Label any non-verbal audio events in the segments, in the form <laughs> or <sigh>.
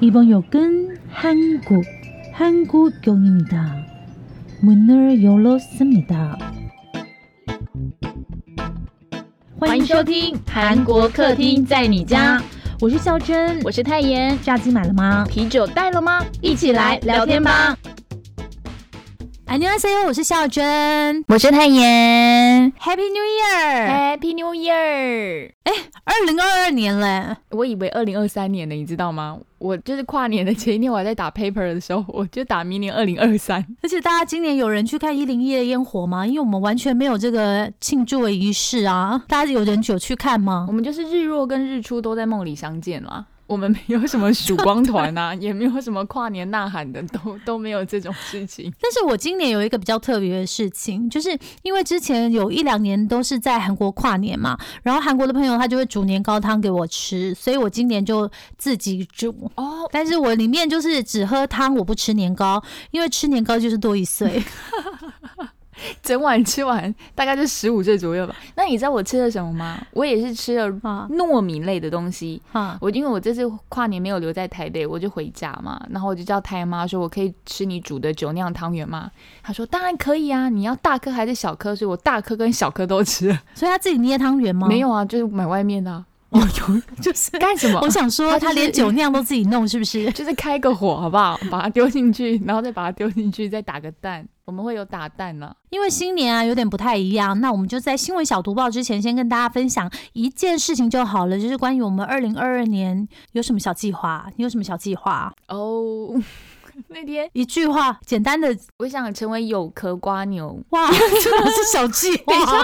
이번 역은 한국, 한국역입니다. 문을 열었습니다. 欢迎收听韩国客厅在你家，我是孝珍，我是泰妍。炸鸡买了吗？啤酒带了吗？一起来聊天吧。 안녕하세요，我是孝珍我是泰妍。 ，Happy New Year！ Happy New Year！二零二二年嘞，我以为二零二三年的，你知道吗？我就是跨年的前一天，我还在打 paper 的时候，我就打明年二零二三。而且大家今年有人去看一零一的烟火吗？因为我们完全没有这个庆祝的仪式啊，大家有人有去看吗我？们就是日落跟日出都在梦里相见啦。 我们没有什么曙光团啊，<laughs> 也没有什么跨年呐喊的，都都没有这种事情。但是我今年有一个比较特别的事情，就是因为之前有一两年都是在韩国跨年嘛，然后韩国的朋友他就会煮年糕汤给我吃，所以我今年就自己煮。哦，但是我里面就是只喝汤，我不吃年糕，因为吃年糕就是多一岁。<laughs> <laughs> 整碗吃完大概就十五岁左右吧。那你知道我吃了什么吗？我也是吃了啊糯米类的东西。啊，我因为我这次跨年没有留在台北，我就回家嘛，然后我就叫太妈说，我可以吃你煮的酒酿汤圆吗？她说当然可以啊，你要大颗还是小颗？所以我大颗跟小颗都吃了。所以他自己捏汤圆吗？没有啊，就是买外面的、啊。哦，有就是。干什么我？想说，他连酒酿都自己弄，是不是？<laughs> 就是开个火好不好？把它丢进去，然后再把它丢进去，再打个蛋。我们会有打蛋呢、因为新年啊有点不太一样，那我们就在新闻小读报之前，先跟大家分享一件事情就好了，就是关于我们二零二二年有什么小计划？你有什么小计划？哦，<laughs> 那天一句话，简单的我想成为有壳瓜牛。哇，真的是小计划。<laughs> 等一下，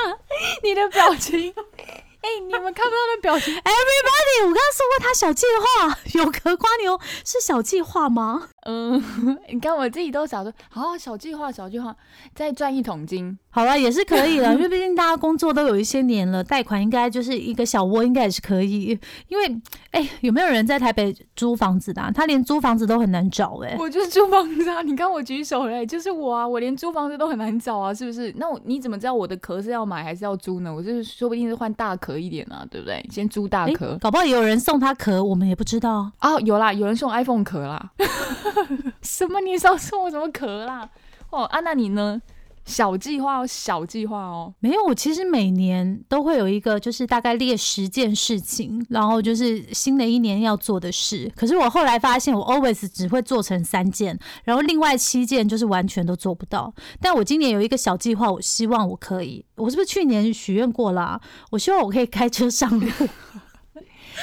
你的表情，哎、你们看不到的表情。<laughs> Everybody，我刚刚说过他小计划，有壳瓜牛是小计划吗？嗯，<laughs> 你看我自己都想说，好小计划，小计划，再赚一桶金。好了，也是可以了，<laughs> 因为毕竟大家工作都有一些年了，贷款应该就是一个小窝，应该也是可以。因为，哎、有没有人在台北租房子的、啊？他连租房子都很难找、哎，我就是租房子啊！你看我举手嘞，就是我啊！我连租房子都很难找啊，是不是？那我你怎么知道我的壳是要买还是要租呢？我就是说不定是换大壳一点啊，对不对？先租大哎壳。搞不好也有人送他壳，我们也不知道。啊，有啦，有人送 iPhone 壳啦。<laughs> <laughs> 什么？你少送我什么壳啦？哦，啊，那你呢？小计划哦，小计划哦。没有，我其实每年都会有一个，就是大概列十件事情，然后就是新的一年要做的事。可是我后来发现，我 always 只会做成三件，然后另外七件就是完全都做不到。但我今年有一个小计划，我希望我可以。我是不是去年许愿过啦、我希望我可以开车上路。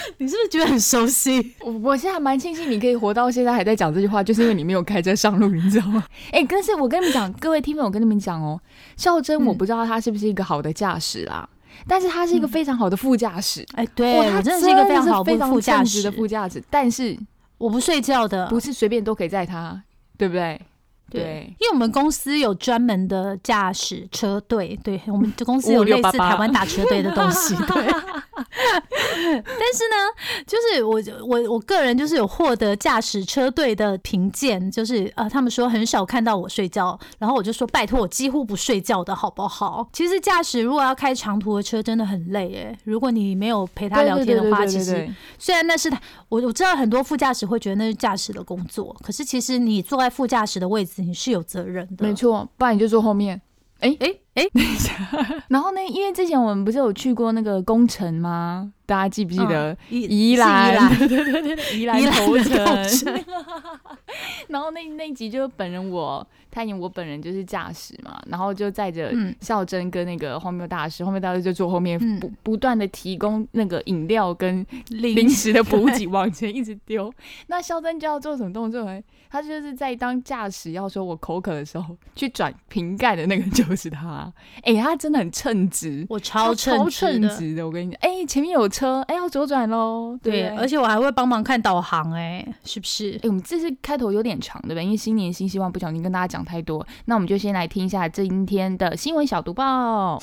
<laughs> 你是不是觉得很熟悉？我我现在还蛮庆幸你可以活到现在还在讲这句话，就是因为你没有开车上路，你知道吗？<laughs> 哎、但是我跟你们讲，各位听众，我跟你们讲哦，孝珍，嗯我不知道他是不是一个好的驾驶啦，但是他是一个非常好的副驾驶。哎、对、哇他真的是一个非常好非常的副驾驶的副驾驶，但是我不睡觉的，不是随便都可以载他，对不对？对对，因为我们公司有专门的驾驶车队，对我们公司有类似台湾打车队的东西，<laughs> 对。但是呢，就是我我我个人就是有获得驾驶车队的评鉴，就是呃，他们说很少看到我睡觉，然后我就说拜托，我几乎不睡觉的好不好？其实驾驶如果要开长途的车，真的很累诶。如果你没有陪他聊天的话，其实虽然那是他，我我知道很多副驾驶会觉得那是驾驶的工作，可是其实你坐在副驾驶的位置，你是有责任的。没错，不然你就坐后面。哎哎哎，等一下，<laughs> 然后呢，因为之前我们不是有去过那个工程吗？大家记不记得？宜宜兰，是宜兰对对对对对，宜兰宜兰的头城。<laughs> 然后那那一集就是本人我，他演我本人就是驾驶嘛，然后就载着嗯孝珍跟那个荒谬大师，荒谬大师就坐后面嗯不不断的提供那个饮料跟零零食的补给 <laughs> 往前一直丢。那肖珍就要做什么动作呢？他就是在当驾驶要说我口渴的时候，去转瓶盖的那个就是他。哎、他真的很称职，我超超称职的。称职的。我跟你讲，哎、前面有车，哎、要左转喽。对，对，而且我还会帮忙看导航、哎，是不是哎、？我们这次开头有点长，对不对？因为新年新希望，不小心跟大家讲太多，那我们就先来听一下今天的新闻小读报。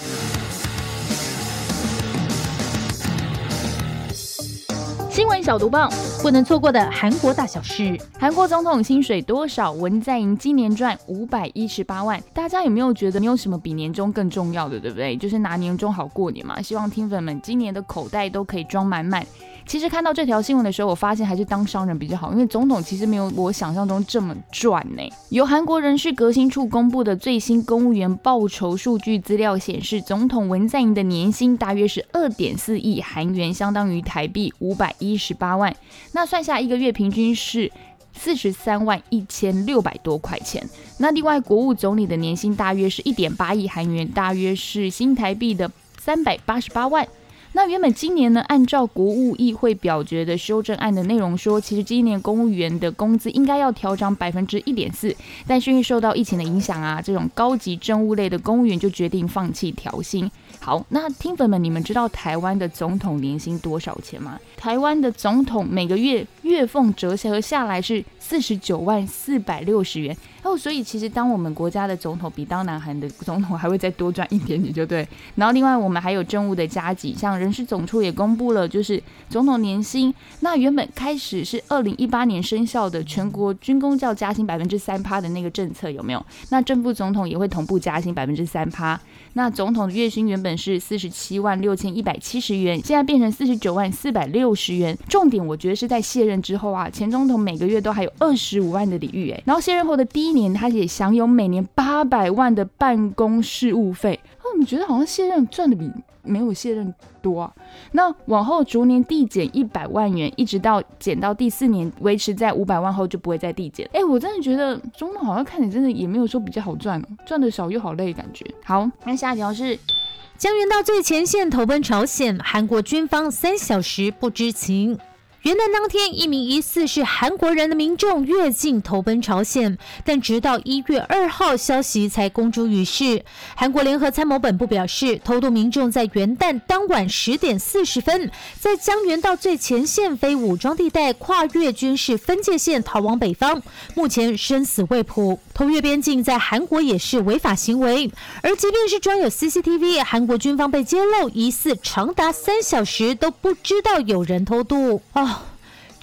新闻小毒报，不能错过的韩国大小事。韩国总统薪水多少？文在寅今年赚五百一十八万。大家有没有觉得没有什么比年终更重要的，对不对？就是拿年终好过年嘛。希望听粉们今年的口袋都可以装满满。其实看到这条新闻的时候，我发现还是当商人比较好，因为总统其实没有我想象中这么赚呢。由韩国人事革新处公布的最新公务员报酬数据资料显示，总统文在寅的年薪大约是二点四亿韩元，相当于台币五百一十八万。那算下一个月平均是四十三万一千六百多块钱。那另外国务总理的年薪大约是一点八亿韩元，大约是新台币的三百八十八万。那原本今年呢，按照国务议会表决的修正案的内容说，其实今年公务员的工资应该要调涨百分之一点四，但是因为受到疫情的影响啊，这种高级政务类的公务员就决定放弃调薪。好，那听粉们，你们知道台湾的总统年薪多少钱吗？台湾的总统每个月月俸折合下来是四十九万四百六十元。哦，所以其实当我们国家的总统比当南韩的总统还会再多赚一点点，就对。然后另外我们还有政务的加级，像人事总处也公布了，就是总统年薪。那原本开始是二零一八年生效的全国军工教加薪百分之三趴的那个政策有没有？那正副总统也会同步加薪百分之三趴。那总统的月薪原本是四十七万六千一百七十元，现在变成四十九万四百六十元。重点我觉得是在卸任之后啊，前总统每个月都还有二十五万的礼遇，哎，然后卸任后的第一年，他也享有每年八百万的办公事务费。那你觉得好像卸任赚的比没有卸任多啊？那往后逐年递减一百万元，一直到减到第四年维持在五百万后就不会再递减。哎，我真的觉得总统好像看你真的也没有说比较好赚哦，赚的少又好累感觉。好，那下一条是江原到最前线投奔朝鲜，韩国军方三小时不知情。元旦当天，一名疑似是韩国人的民众越境投奔朝鲜，但直到一月二号，消息才公诸于世。韩国联合参谋本部表示，偷渡民众在元旦当晚十点四十分，在江原道最前线非武装地带跨越军事分界线逃往北方，目前生死未卜。偷越边境在韩国也是违法行为，而即便是装有 CCTV，韩国军方被揭露疑似长达三小时都不知道有人偷渡啊。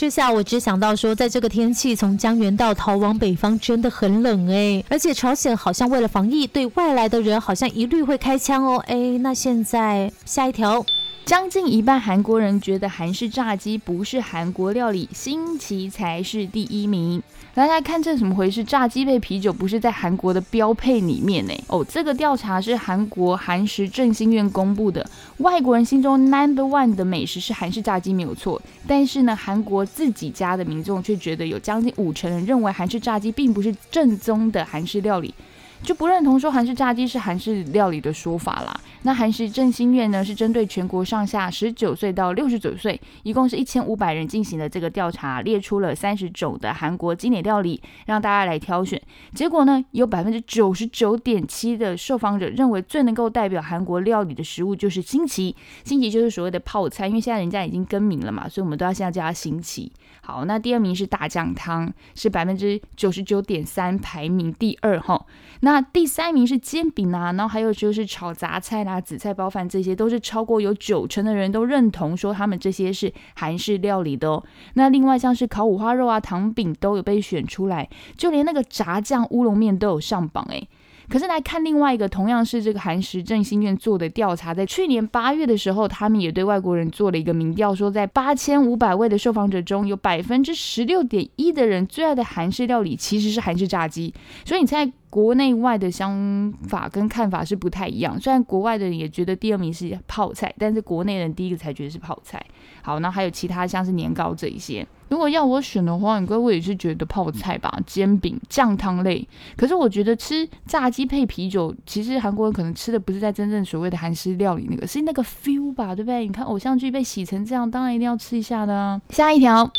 这下我只想到说，在这个天气从江原道逃往北方真的很冷哎，而且朝鲜好像为了防疫，对外来的人好像一律会开枪哦哎，那现在下一条。将近一半韩国人觉得韩式炸鸡不是韩国料理，新奇才是第一名。大家看这怎么回事？炸鸡配啤酒不是在韩国的标配里面呢？哦，这个调查是韩国韩食振兴院公布的。外国人心中 number one 的美食是韩式炸鸡没有错，但是呢，韩国自己家的民众却觉得有将近五成人认为韩式炸鸡并不是正宗的韩式料理。就不认同说韩式炸鸡是韩式料理的说法啦。那韩式振兴院呢，是针对全国上下十九岁到六十九岁，一共是一千五百人进行的这个调查，列出了三十种的韩国经典料理，让大家来挑选。结果呢，有百分之九十九点七的受访者认为最能够代表韩国料理的食物就是新奇。新奇就是所谓的泡菜，因为现在人家已经更名了嘛，所以我们都要现在叫它新奇。好，那第二名是大酱汤，是百分之九十九点三，排名第二哈。那第三名是煎饼啊，然后还有就是炒杂菜啦、紫菜包饭，这些都是超过有九成的人都认同说他们这些是韩式料理的哦。那另外像是烤五花肉啊、糖饼都有被选出来，就连那个炸酱乌龙面都有上榜诶。可是来看另外一个同样是这个韩食振兴院做的调查，在去年八月的时候，他们也对外国人做了一个民调，说在八千五百位的受访者中，有百分之十六点一的人最爱的韩式料理其实是韩式炸鸡。所以你猜？国内外的想法跟看法是不太一样，虽然国外的人也觉得第二名是泡菜，但是国内人第一个才觉得是泡菜。好，那还有其他像是年糕这一些。如果要我选的话，应该我也是觉得泡菜吧，煎饼、酱汤类。可是我觉得吃炸鸡配啤酒，其实韩国人可能吃的不是在真正所谓的韩式料理那个，是那个 feel 吧，对不对？你看偶像剧被洗成这样，当然一定要吃一下的。下一条。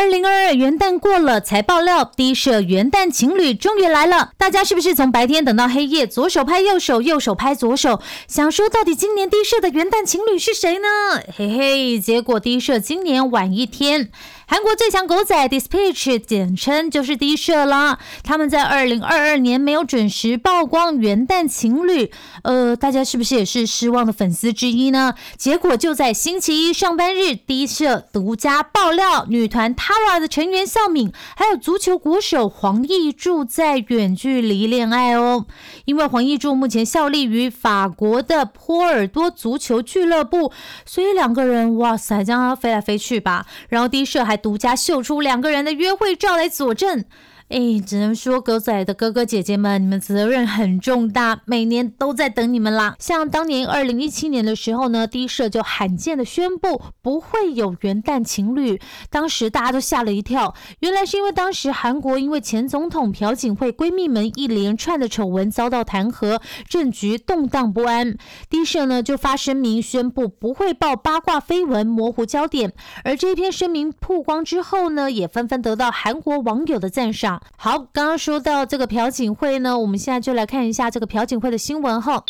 二零二二元旦过了，才爆料低社元旦情侣终于来了。大家是不是从白天等到黑夜，左手拍右手，右手拍左手，想说到底今年低社的元旦情侣是谁呢？嘿嘿，结果低社今年晚一天。韩国最强狗仔 Dispatch 简称就是 D 社啦。他们在二零二二年没有准时曝光元旦情侣，呃，大家是不是也是失望的粉丝之一呢？结果就在星期一上班日，，D 社独家爆料，女团 Tara 的成员孝敏还有足球国手黄义柱在远距离恋爱哦。因为黄义柱目前效力于法国的波尔多足球俱乐部，所以两个人哇塞，这样飞来飞去吧。然后 D 社还独家秀出两个人的约会照来佐证。哎，只能说狗仔的哥哥姐姐们，你们责任很重大，每年都在等你们啦。像当年二零一七年的时候呢，第一社就罕见的宣布不会有元旦情侣，当时大家都吓了一跳。原来是因为当时韩国因为前总统朴槿惠闺蜜们一连串的丑闻遭到弹劾，政局动荡不安。第一社呢就发声明宣布不会报八卦绯闻，模糊焦点。而这篇声明曝光之后呢，也纷纷得到韩国网友的赞赏。好，刚刚说到这个朴槿惠呢，我们现在就来看一下这个朴槿惠的新闻哈。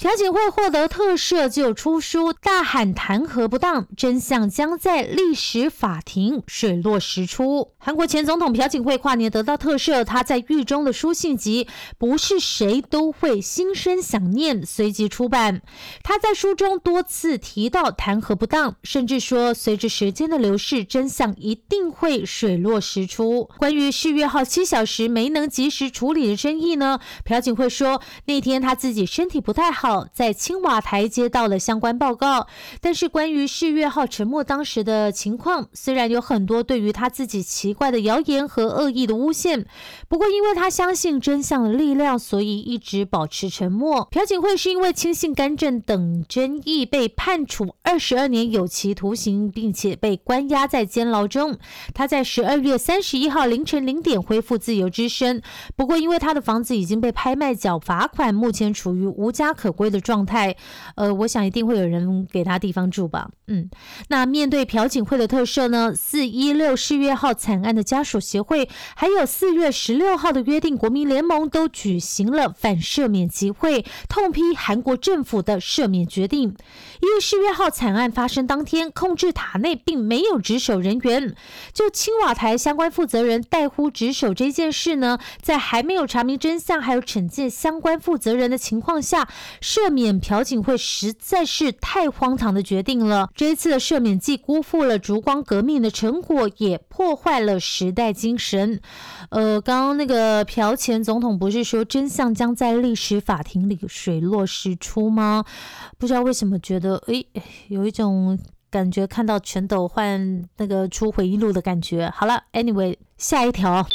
朴槿惠获得特赦就出书，大喊弹劾不当，真相将在历史法庭水落石出。韩国前总统朴槿惠跨年得到特赦，他在狱中的书信集《不是谁都会心生想念》随即出版。他在书中多次提到弹劾不当，甚至说随着时间的流逝，真相一定会水落石出。关于世越号七小时没能及时处理的争议呢？朴槿惠说那天他自己身体不太好。在青瓦台接到了相关报告，但是关于世越号沉没当时的情况，虽然有很多对于他自己奇怪的谣言和恶意的诬陷，不过因为他相信真相的力量，所以一直保持沉默。朴槿惠是因为轻信干政等争议被判处二十二年有期徒刑，并且被关押在监牢中。他在十二月三十一号凌晨零点恢复自由之身，不过因为他的房子已经被拍卖缴罚款，目前处于无家可归。的状态，呃，我想一定会有人给他地方住吧。嗯，那面对朴槿惠的特赦呢？四一六四月号惨案的家属协会，还有四月十六号的约定国民联盟都举行了反赦免集会，痛批韩国政府的赦免决定。因为世越号惨案发生当天，控制塔内并没有值守人员，就青瓦台相关负责人代呼值守这件事呢，在还没有查明真相，还有惩戒相关负责人的情况下。赦免朴槿惠实在是太荒唐的决定了。这一次的赦免既辜负了烛光革命的成果，也破坏了时代精神。呃，刚刚那个朴前总统不是说真相将在历史法庭里水落石出吗？不知道为什么觉得，诶，有一种感觉，看到全斗焕那个出回忆录的感觉。好了，Anyway，下一条。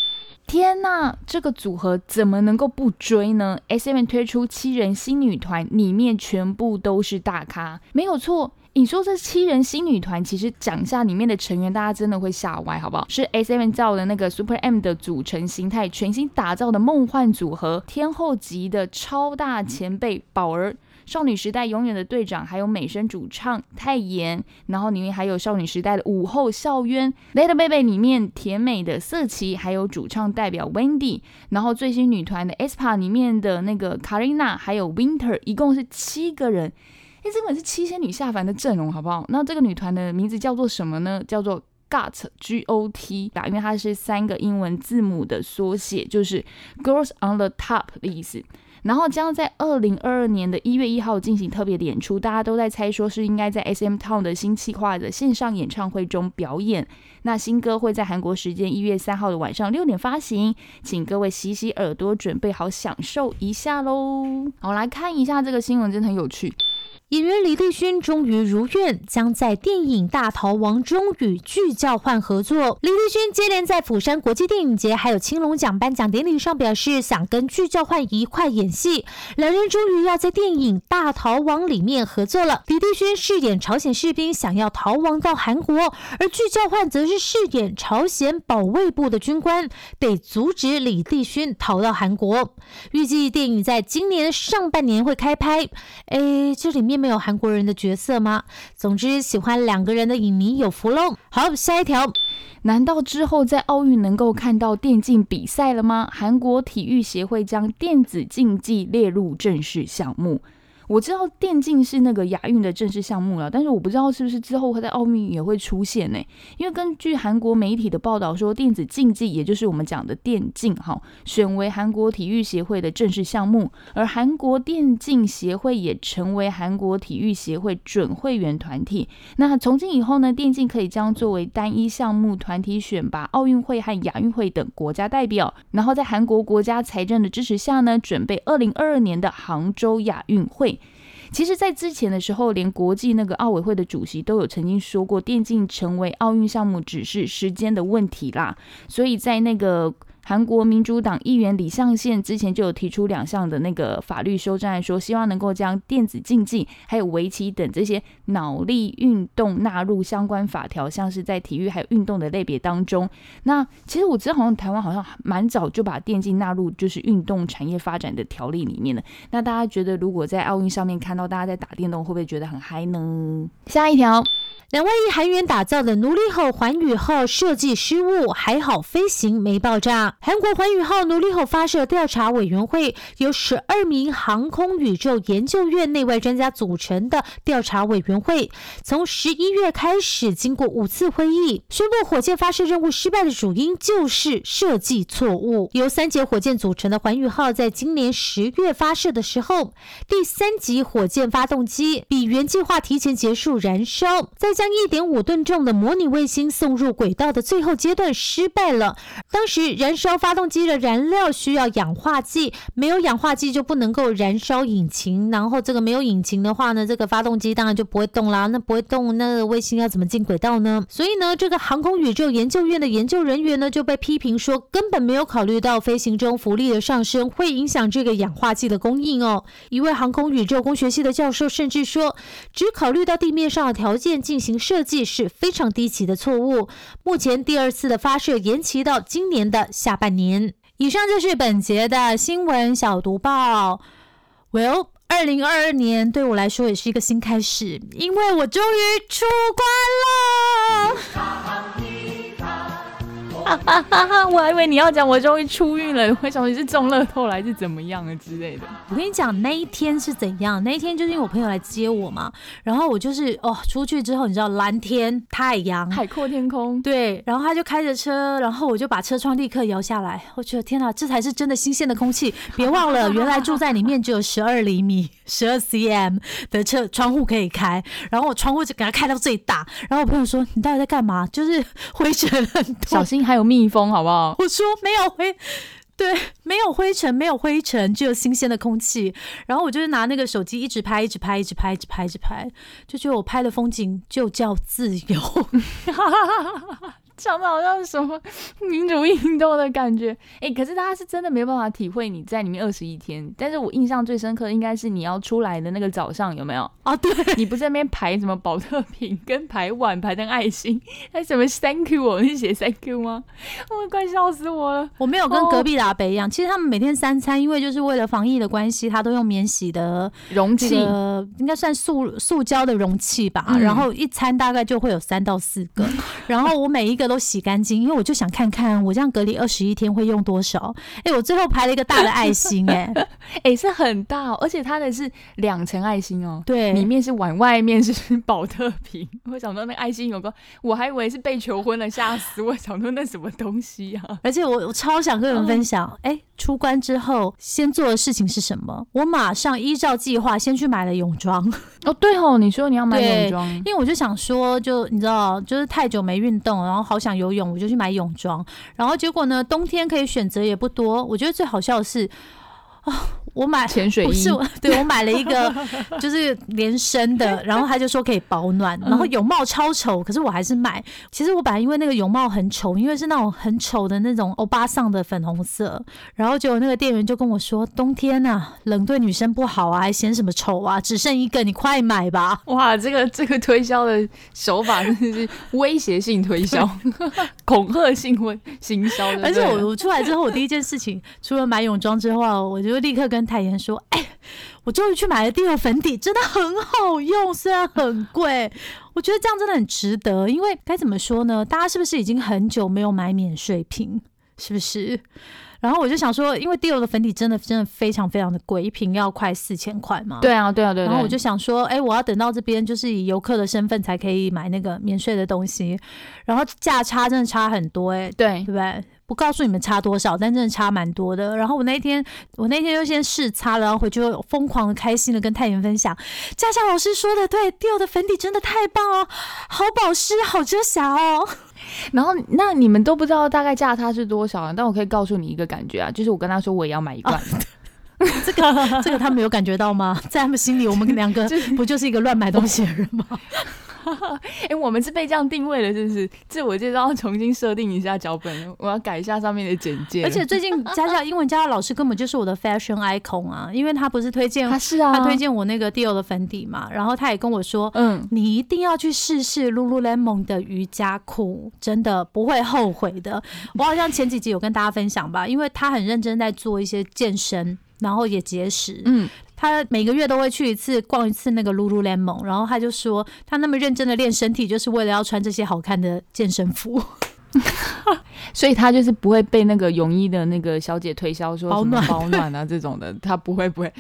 天呐，这个组合怎么能够不追呢？S.M. 推出七人新女团，里面全部都是大咖，没有错。你说这七人新女团，其实讲下里面的成员，大家真的会吓歪，好不好？是 S.M. 造的那个 Super M 的组成形态，全新打造的梦幻组合，天后级的超大前辈宝儿。少女时代永远的队长，还有美声主唱泰妍，然后里面还有少女时代的午后校渊，Little Baby 里面甜美的色琪，还有主唱代表 Wendy，然后最新女团的 ESPA 里面的那个 Karina，还有 Winter，一共是七个人，哎，这本是七仙女下凡的阵容，好不好？那这个女团的名字叫做什么呢？叫做 GOT G O T 吧，因为它是三个英文字母的缩写，就是 Girls on the Top 的意思。然后将在二零二二年的一月一号进行特别演出，大家都在猜说是应该在 S M Town 的新企划的线上演唱会中表演。那新歌会在韩国时间一月三号的晚上六点发行，请各位洗洗耳朵，准备好享受一下喽。好，来看一下这个新闻，真的很有趣。演员李立勋终于如愿，将在电影《大逃亡》中与具教焕合作。李立勋接连在釜山国际电影节还有青龙奖颁奖典礼上表示，想跟具教焕一块演戏。两人终于要在电影《大逃亡》里面合作了。李立勋饰演朝鲜士兵，想要逃亡到韩国，而具教焕则是饰演朝鲜保卫部的军官，得阻止李立勋逃到韩国。预计电影在今年上半年会开拍。哎，这里面。没有韩国人的角色吗？总之，喜欢两个人的影迷有福喽。好，下一条，难道之后在奥运能够看到电竞比赛了吗？韩国体育协会将电子竞技列入正式项目。我知道电竞是那个亚运的正式项目了，但是我不知道是不是之后会在奥运也会出现呢？因为根据韩国媒体的报道说，电子竞技也就是我们讲的电竞哈，选为韩国体育协会的正式项目，而韩国电竞协会也成为韩国体育协会准会员团体。那从今以后呢，电竞可以将作为单一项目团体选拔奥运会和亚运会等国家代表，然后在韩国国家财政的支持下呢，准备二零二二年的杭州亚运会。其实，在之前的时候，连国际那个奥委会的主席都有曾经说过，电竞成为奥运项目只是时间的问题啦。所以在那个。韩国民主党议员李相宪之前就有提出两项的那个法律修正案，说希望能够将电子竞技还有围棋等这些脑力运动纳入相关法条，像是在体育还有运动的类别当中。那其实我知道，好像台湾好像蛮早就把电竞纳入就是运动产业发展的条例里面了。那大家觉得，如果在奥运上面看到大家在打电动，会不会觉得很嗨呢？下一条。两万亿韩元打造的努力号环宇号设计失误，还好飞行没爆炸。韩国环宇号努力号发射调查委员会由十二名航空宇宙研究院内外专家组成的调查委员会，从十一月开始，经过五次会议，宣布火箭发射任务失败的主因就是设计错误。由三节火箭组成的环宇号，在今年十月发射的时候，第三级火箭发动机比原计划提前结束燃烧，再。将一点五吨重的模拟卫星送入轨道的最后阶段失败了。当时燃烧发动机的燃料需要氧化剂，没有氧化剂就不能够燃烧引擎。然后这个没有引擎的话呢，这个发动机当然就不会动啦。那不会动，那个卫星要怎么进轨道呢？所以呢，这个航空宇宙研究院的研究人员呢就被批评说，根本没有考虑到飞行中浮力的上升会影响这个氧化剂的供应哦。一位航空宇宙工学系的教授甚至说，只考虑到地面上的条件进行。设计是非常低级的错误。目前第二次的发射延期到今年的下半年。以上就是本节的新闻小读报。Well，二零二二年对我来说也是一个新开始，因为我终于出关了。哈哈哈哈我还以为你要讲我终于出狱了，为什么你是中乐透来是怎么样啊之类的？我跟你讲那一天是怎样？那一天就是因为我朋友来接我嘛，然后我就是哦出去之后，你知道蓝天太阳海阔天空，对，然后他就开着车，然后我就把车窗立刻摇下来，我觉得天哪，这才是真的新鲜的空气。<laughs> 别忘了，原来住在里面只有十二厘米、十二 cm 的车窗户可以开，然后我窗户就给它开到最大。然后我朋友说：“你到底在干嘛？”就是灰尘很多，小心还。还有蜜蜂，好不好？我说没有灰，对，没有灰尘，没有灰尘，只有新鲜的空气。然后我就是拿那个手机一直拍，一直拍，一直拍，一直拍，一直拍，就觉得我拍的风景就叫自由。<laughs> 讲的好像是什么 <laughs> 民主运动的感觉，哎，可是大家是真的没有办法体会你在里面二十一天。但是我印象最深刻的应该是你要出来的那个早上，有没有？啊，对，你不在那边排什么保特瓶跟排碗排成爱心，还什么 Thank you 我是写 Thank you 吗？我快笑死我了！我没有跟隔壁的阿北一样，其实他们每天三餐，因为就是为了防疫的关系，他都用免洗的容器，应该算塑塑胶的容器吧。然后一餐大概就会有三到四个，<laughs> 然后我每一个。都洗干净，因为我就想看看我这样隔离二十一天会用多少。哎，我最后拍了一个大的爱心，哎，<laughs> 哎是很大，而且它的是两层爱心哦，对，里面是碗，外面是保特瓶。<laughs> 我想到那爱心有个，我还以为是被求婚了，吓死我！想说那什么东西啊？而且我我超想跟你们分享，哎，出关之后先做的事情是什么？我马上依照计划先去买了泳装。哦，对哦，你说你要买泳装，因为我就想说，就你知道，就是太久没运动，然后好。想游泳，我就去买泳装，然后结果呢，冬天可以选择也不多。我觉得最好笑的是，啊。我买潜水衣，不是 <laughs> 对我买了一个就是连身的，<laughs> 然后他就说可以保暖，然后泳帽超丑，可是我还是买。其实我本来因为那个泳帽很丑，因为是那种很丑的那种欧巴桑的粉红色，然后结果那个店员就跟我说，冬天呐冷对女生不好啊，还嫌什么丑啊，只剩一个，你快买吧。哇，这个这个推销的手法真的是威胁性推销，<laughs> 恐吓性会行销。而且我我出来之后，我第一件事情除了买泳装之后，我就立刻跟。泰妍说：“哎，我终于去买了第二粉底，真的很好用，虽然很贵，<laughs> 我觉得这样真的很值得。因为该怎么说呢？大家是不是已经很久没有买免税品？是不是？然后我就想说，因为 Dior 的粉底真的真的非常非常的贵，一瓶要快四千块嘛。对啊，对啊，对。然后我就想说，哎，我要等到这边就是以游客的身份才可以买那个免税的东西，然后价差真的差很多，哎，对，对不对？不告诉你们差多少，但真的差蛮多的。然后我那天，我那天就先试擦了，然后回去疯狂的开心的跟太妍分享。佳佳老师说的对，迪奥的粉底真的太棒哦，好保湿，好遮瑕哦。<laughs> 然后那你们都不知道大概价差是多少，但我可以告诉你一个感觉啊，就是我跟他说我也要买一罐。这个这个他们有感觉到吗？在他们心里，我们两个 <laughs> 不就是一个乱买东西的人吗？<laughs> 哎，我们是被这样定位的，是不是？自我介绍要重新设定一下脚本，我要改一下上面的简介。而且最近家教英文家教老师根本就是我的 fashion icon 啊，因为他不是推荐他是啊，他推荐我那个 Dior 的粉底嘛，然后他也跟我说，嗯，你一定要去试试 Lululemon 的瑜伽裤，真的不会后悔的。我好像前几集有跟大家分享吧，因为他很认真在做一些健身。然后也节食，嗯，他每个月都会去一次逛一次那个 Lululemon，然后他就说他那么认真的练身体，就是为了要穿这些好看的健身服。<laughs> 所以他就是不会被那个泳衣的那个小姐推销说保暖保暖啊这种的，他不会不会，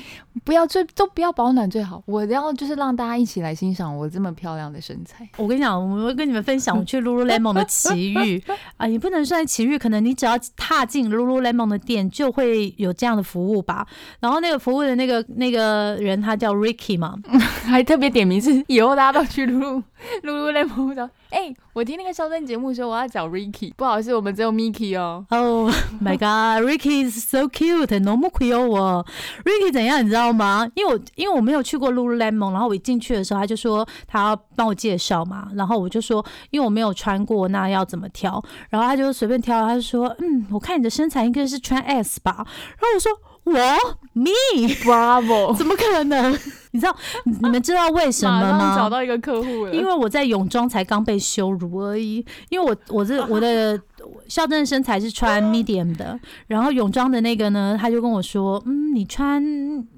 不要最都不要保暖最好。我要就是让大家一起来欣赏我这么漂亮的身材。我跟你讲，我会跟你们分享 <laughs> 我去 Lululemon 的奇遇啊，也不能算奇遇，可能你只要踏进 Lululemon 的店就会有这样的服务吧。然后那个服务的那个那个人他叫 Ricky 嘛，<laughs> 还特别点名是以后大家都去 Lulu Lululemon 的。哎，我听那个肖申节目说我要找 Ricky，不好意思，我们只有 Mickey 哦。Oh <laughs> my God，Ricky is so cute，no more Creole 哦。Ricky 怎样，你知道吗？因为我因为我没有去过 Lululemon，然后我一进去的时候，他就说他要帮我介绍嘛，然后我就说因为我没有穿过，那要怎么挑？然后他就随便挑，他就说嗯，我看你的身材应该是穿 S 吧。然后我说。我 me，bravo，<laughs> 怎么可能？你知道你们知道为什么吗？找到一个客户了，因为我在泳装才刚被羞辱而已。因为我我这我的校正身材是穿 medium 的，然后泳装的那个呢，他就跟我说，嗯，你穿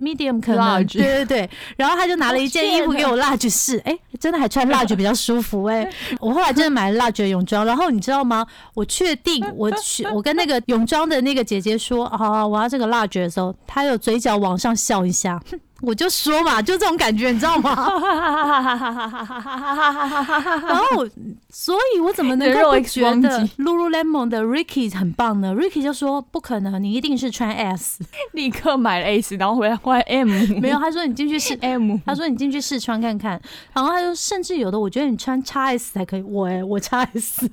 medium 可能对对对，然后他就拿了一件衣服给我 large 试，哎，真的还穿 large 比较舒服哎。<laughs> 我后来真的买了 large 泳装，然后你知道吗？我确定我去，我跟那个泳装的那个姐姐说，啊，我要这个 large 的。时候，她有嘴角往上笑一下。我就说嘛，就这种感觉，你知道吗？然后，所以我怎么能够觉得 Lululemon 的 Ricky 很棒呢？Ricky 就说不可能，你一定是穿 S，立刻买了 S，然后回来换 M。没有，他说你进去试 M，他说你进去试穿看看。然后他说，甚至有的我觉得你穿 x S 才可以。我哎，我 x S。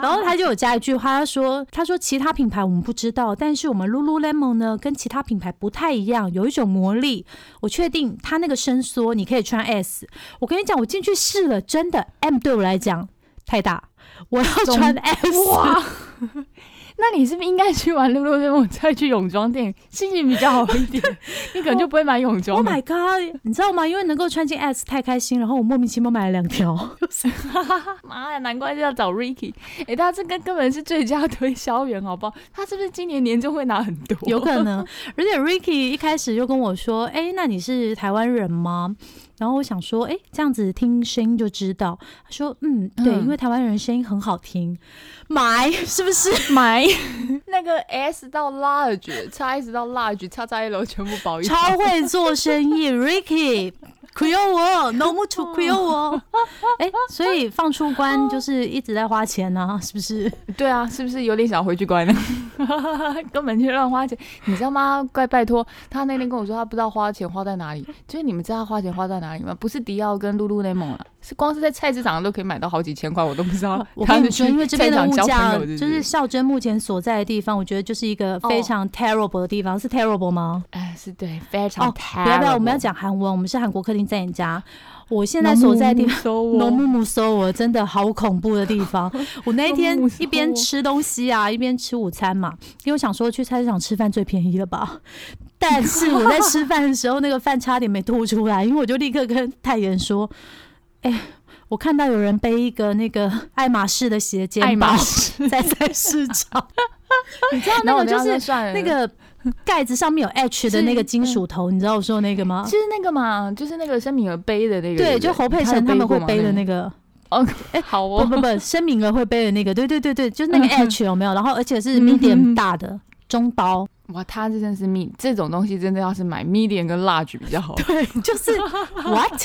然后他就有加一句话，他说他说其他品牌我们不知道，但是我们 Lululemon 呢跟其他品牌不太一样，有一种。魔力，我确定它那个伸缩，你可以穿 S。我跟你讲，我进去试了，真的 M 对我来讲太大，我要穿 S。<laughs> 那你是不是应该去玩溜溜溜，再去泳装店，心情比较好一点？<laughs> 你可能就不会买泳装。Oh my god！你知道吗？因为能够穿进 S 太开心，然后我莫名其妙买了两条。<laughs> 妈呀，难怪就要找 Ricky。哎，他这个根本是最佳推销员，好不好？他是不是今年年终会拿很多？有可能。而且 Ricky 一开始就跟我说：“哎，那你是台湾人吗？”然后我想说：“哎，这样子听声音就知道。”他说：“嗯，对，因为台湾人声音很好听。”买 <laughs> 是不是 <laughs> 买 <laughs> 那个 S 到 Large，叉 S 到 Large，叉叉 L 全部保一超会做生意，Ricky。亏我，no more to 亏我。哎，所以放出关就是一直在花钱呢，是不是？对啊，是不是有点想回去关呢？<laughs> 根本就乱花钱，你知道吗？怪拜托，他那天跟我说他不知道花钱花在哪里，<laughs> 就是你们知道他花钱花在哪里吗？不是迪奥跟露露内蒙了，是光是在菜市场都可以买到好几千块，我都不知道。<laughs> 我跟你说，因为这边的物价就是孝珍目前所在的地方，我觉得就是一个非常 terrible 的地方，是 terrible 吗？哎，是对，非常。不要不要，我们要讲韩文，我们是韩国客厅。在你家，我现在所在地方，农木木搜我，真的好恐怖的地方。<laughs> 我那一天一边吃东西啊，一边吃午餐嘛，因为我想说去菜市场吃饭最便宜了吧。<laughs> 但是我在吃饭的时候，那个饭差点没吐出来，因为我就立刻跟太原说：“哎，我看到有人背一个那个爱马仕的斜肩包在菜市场，<laughs> 你知道那个就是那个。”盖子上面有 H 的那个金属头，你知道我说那个吗？其实那个嘛，就是那个申敏儿背的那个，对，就侯佩岑他们会背的那个。哦，哎，好哦，不不不，申敏儿会背的那个，对对对对，就是那个 H 有没有？然后而且是嗯 medium 大的中包，哇，它这真的是 me 这种东西，真的要是买 medium 跟 large 比较好。对，就是 <laughs> what？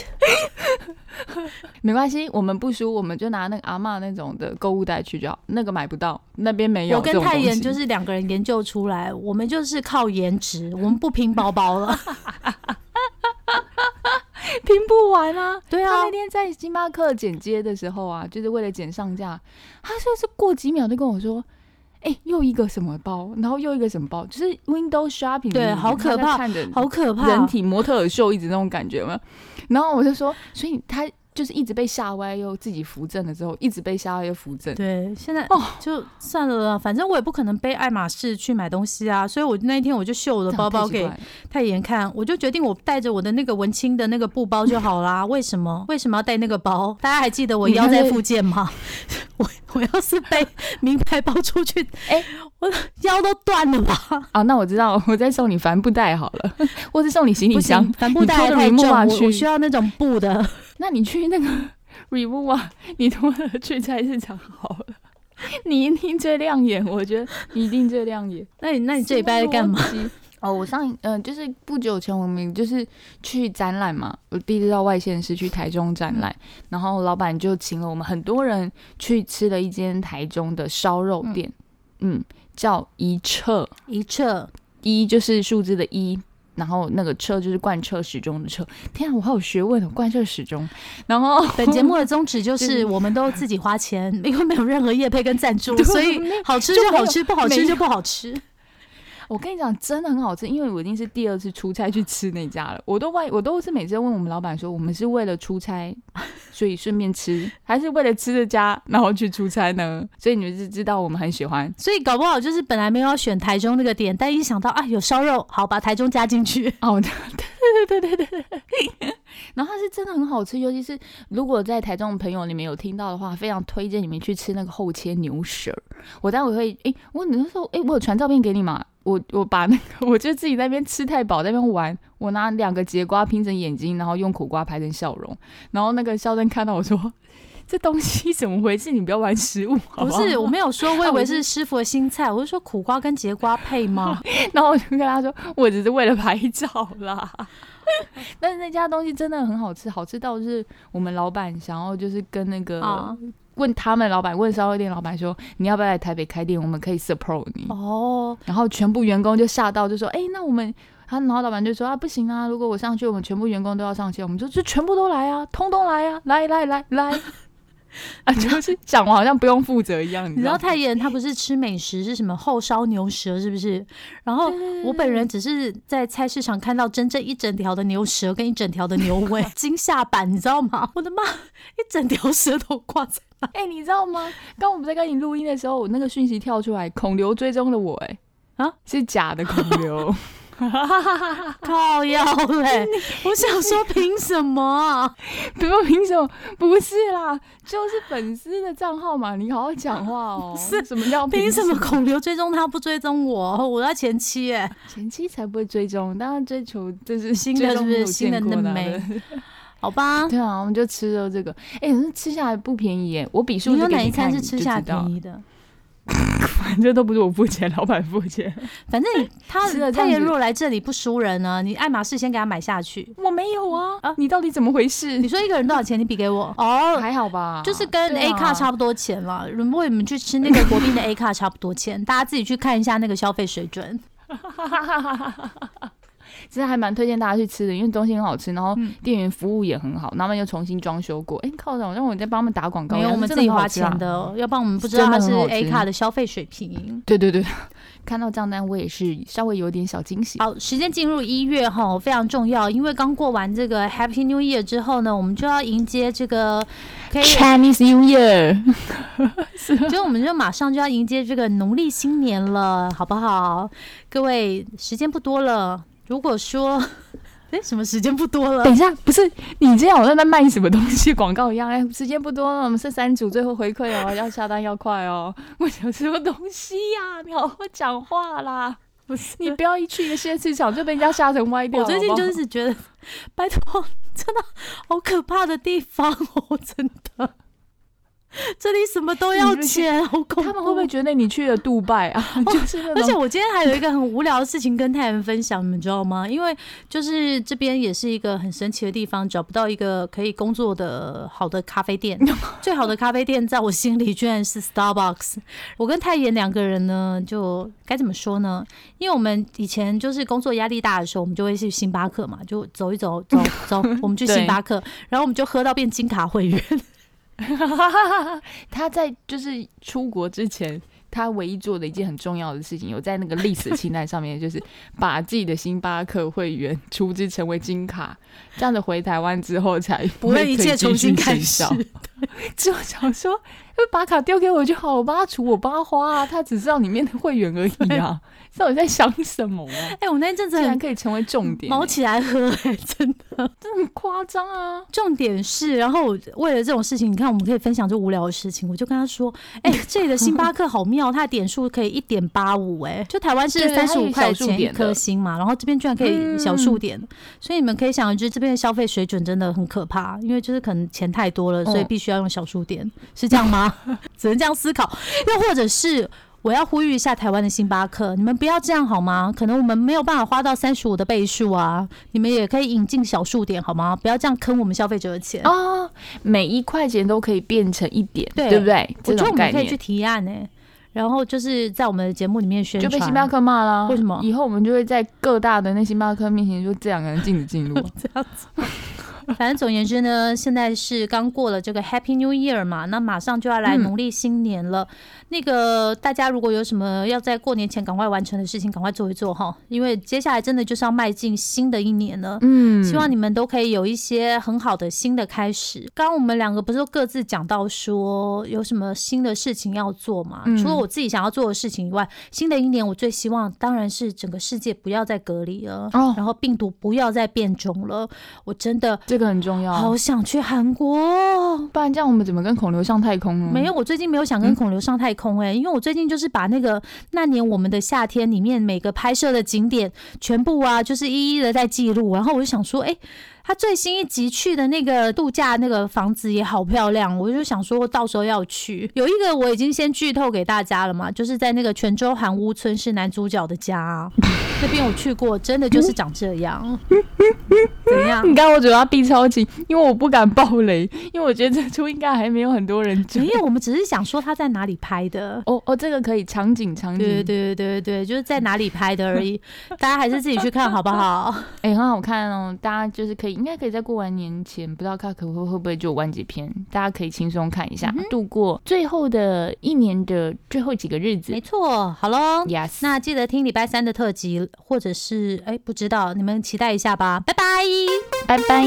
没关系，我们不输，我们就拿那个阿嬷那种的购物袋去就好。那个买不到，那边没有我跟。泰妍就是两个人研究出来，我们就是靠颜值，我们不拼包包了。<laughs> 拼不完啊。对啊他那，天在星巴克剪接的时候啊，就是为了剪上架，他就是过几秒就跟我说。哎、又一个什么包，然后又一个什么包，就是 window shopping，对好可怕看着好可怕！人体模特儿秀一直那种感觉嘛？然后我就说，所以他就是一直被吓歪，又自己扶正了之后，一直被吓歪又扶正。对，现在哦就算了啦，反正我也不可能背爱马仕去买东西啊，所以我那一天我就秀我的包包给太妍看，我就决定我带着我的那个文青的那个布包就好啦。为什么？为什么要带那个包？大家还记得我腰在附件吗？我我要是背名牌包出去，<laughs> 哎我腰都断了吧？啊，那我知道，我再送你帆布袋好了，或是送你行李箱，。帆布袋太重，我我需要那种布的。那你去那个 <laughs> remove 啊，你拖着去菜市场好了。<laughs> 你一定最亮眼，我觉得你一定最亮眼。<laughs> 那你那你这礼拜在干嘛？哦，我上嗯、呃，就是不久前我们就是去展览嘛，我第一次到外县市去台中展览，然后老板就请了我们很多人去吃了一间台中的烧肉店，嗯叫一彻，一彻一就是数字的一。然后那个车就是贯彻始终的车，天啊，我好有学问哦，贯彻始终。然后 <laughs> 本节目的宗旨就就是 <laughs> 是我们都自己花钱，因为没有任何业配跟赞助，<laughs> 所以好吃就好吃，不好吃就不好吃。我跟你讲，真的很好吃，因为我已经是第二次出差去吃那家了。我都外，我都是每次问我们老板说，我们是为了出差，所以顺便吃，还是为了吃这家然后去出差呢？所以你们是知道我们很喜欢所以搞不好就是本来没有要选台中那个点，但一想到啊有烧肉，好把台中加进去。哦，<laughs> 对对对对对对对。然后它是真的很好吃，尤其是如果在台中的朋友你们有听到的话，非常推荐你们去吃那个厚切牛舌。我待会会，诶，我那时候，诶，我有传照片给你嘛？我我把那个，我就自己在那边吃太饱，在那边玩。我拿两个节瓜拼成眼睛，然后用苦瓜拍成笑容。然后那个肖正看到我说：“ <laughs> 这东西怎么回事？你不要玩食物，好 <laughs> 好不是，我没有说，我以为是师傅的新菜，我是说苦瓜跟节瓜配吗？<laughs> 然后我就跟他说，我只是为了拍照啦。但是那家东西真的很好吃，好吃到就是我们老板想要就是跟那个、啊问他们老板问烧肉店老板说，你要不要来台北开店？我们可以 support 你。哦，然后全部员工就吓到，就说，哎、那我们。他然后老板就说啊，不行啊，如果我上去，我们全部员工都要上去。我们就就全部都来啊，通通来啊，来来来来。<laughs> 啊，就是讲完好像不用负责一样，你 <laughs> 你知道知道吗？泰妍他不是吃美食是什么后烧牛舌是不是？然后我本人只是在菜市场看到真正一整条的牛舌跟一整条的牛尾 <laughs> 惊吓版，你知道吗？我的妈，一整条舌头挂在那，<laughs> 哎、你知道吗？刚我们在跟你录音的时候，我那个讯息跳出来，孔刘追踪了我、哎，啊，是假的孔刘，<laughs> 靠腰嘞！<laughs> 我想说凭什么啊？不用凭什么？不是啦，就是粉丝的账号嘛，你好好讲话哦。是什么叫凭什么么？孔刘追踪他不追踪我？我要前妻哎、前期才不会追踪，当然追求就是新的是不是新的见过的啊嫩妹？好吧。对啊，我们就吃了这个，哎、可是吃下来不便宜耶。我比数你有哪一餐是吃下的？<laughs> 反正都不是我付钱，<laughs> 老板付钱。反正他他 <laughs> 吃了这样子泰妍若来这里不输人呢，你爱马仕先给他买下去。我没有啊，啊你到底怎么回事？你说一个人多少钱？你比给我哦，还好吧？就是跟 A 啊卡差不多钱了。如果你们去吃那个国宾的 A 卡差不多钱，大家自己去看一下那个消费水准。其实还蛮推荐大家去吃的，因为东西很好吃，然后嗯店员服务也很好，他们又重新装修过。哎、靠着，让我在帮他们打广告，没有，我们自己花钱的哦，要不然我们不知道他是 A 卡的消费水平。对对对，<laughs> 看到账单我也是稍微有点小惊喜。好，时间进入一月哈，非常重要，因为刚过完这个 Happy New Year 之后呢，我们就要迎接这个 Chinese New Year，<laughs> <laughs> 就我们就马上就要迎接这个农历新年了，好不好？各位，时间不多了。如果说，<laughs> 哎，什么时间不多了等？一下，不是你这样我像在卖什么东西广告一样。<laughs> 哎、时间不多了，我们是三组，最后回馈哦，<laughs> 要下单要快哦。我想什么东西呀、你好好讲话啦！不是你不要一去一个新市场就被人家吓成歪掉。我最近就是觉得，拜托，真的好可怕的地方哦，真的。<laughs> 这里什么都要钱，好恐怖。他们会不会觉得你去了杜拜啊？<laughs> 而且我今天还有一个很无聊的事情跟太阳分享，你们知道吗？因为就是这边也是一个很神奇的地方，找不到一个可以工作的好的咖啡店。<laughs> 最好的咖啡店在我心里居然是 Starbucks。我跟太妍两个人呢，就该怎么说呢？因为我们以前就是工作压力大的时候，我们就会去星巴克嘛，就走一走，走走，我们去星巴克，然后我们就喝到变金卡会员。<laughs> 他在就是出国之前，他唯一做的一件很重要的事情，有在那个历史清单上面，就是把自己的星巴克会员 <laughs> 出资成为金卡，这样子回台湾之后才不会一切重新开始。<laughs> 就想说，把卡丢给我就好，我帮他除，我帮他花啊，他只知道里面的会员而已啊。<laughs> 到底在想什么啊？哎，我那阵子竟然可以成为重点，毛起来喝，哎，真的，<laughs> 真的很夸张啊！重点是，然后为了这种事情，你看，我们可以分享这无聊的事情，我就跟他说，哎，<laughs> 这里的星巴克好妙，它的点数可以一点八五，哎，就台湾是三十五块钱一颗星嘛，然后这边居然可以小数点，所以你们可以想，就是这边的消费水准真的很可怕，因为就是可能钱太多了，所以必须要用小数点，是这样吗？<laughs> 只能这样思考，又或者是。我要呼吁一下台湾的星巴克，你们不要这样好吗？可能我们没有办法花到三十五的倍数啊，你们也可以引进小数点好吗？不要这样坑我们消费者的钱啊！每一块钱都可以变成一点，对不对？我觉得我们可以去提案呢，然后就是在我们的节目里面宣传，就被星巴克骂了。为什么？以后我们就会在各大的那星巴克面前就这两个人禁止进入，<laughs> 这样子。<laughs> 反正总言之呢，现在是刚过了这个 Happy New Year 嘛，那马上就要来农历新年了。那个大家如果有什么要在过年前赶快完成的事情，赶快做一做哈，因为接下来真的就是要迈进新的一年了。嗯，希望你们都可以有一些很好的新的开始。刚刚我们两个不是都各自讲到说有什么新的事情要做嘛？除了我自己想要做的事情以外，新的一年我最希望当然是整个世界不要再隔离了，然后病毒不要再变种了。我真的这个很重要，好想去韩国，不然这样我们怎么跟孔刘上太空呢？没有，我最近没有想跟孔刘上太空。空哎，因为我最近就是把那个那年我们的夏天里面每个拍摄的景点全部啊，就是一一的在记录，然后我就想说，哎。他最新一集去的那个度假那个房子也好漂亮，我就想说到时候要去。有一个我已经先剧透给大家了嘛，就是在那个泉州韩屋村是男主角的家，<laughs> 那边我去过，真的就是长这样。<laughs> 怎样？你看我嘴巴闭超紧，因为我不敢爆雷，因为我觉得这出应该还没有很多人。没有，我们只是想说他在哪里拍的。哦哦，这个可以场景场景。对对对对对对，就是在哪里拍的而已，<laughs> 大家还是自己去看好不好？哎，很好看哦，大家就是可以。应该可以在过完年前，不知道看可会会不会就完结篇，大家可以轻松看一下，度过最后的一年的最后几个日子。没错，好喽，Yes，那记得听礼拜三的特辑，或者是哎，不知道你们期待一下吧，拜拜，拜拜。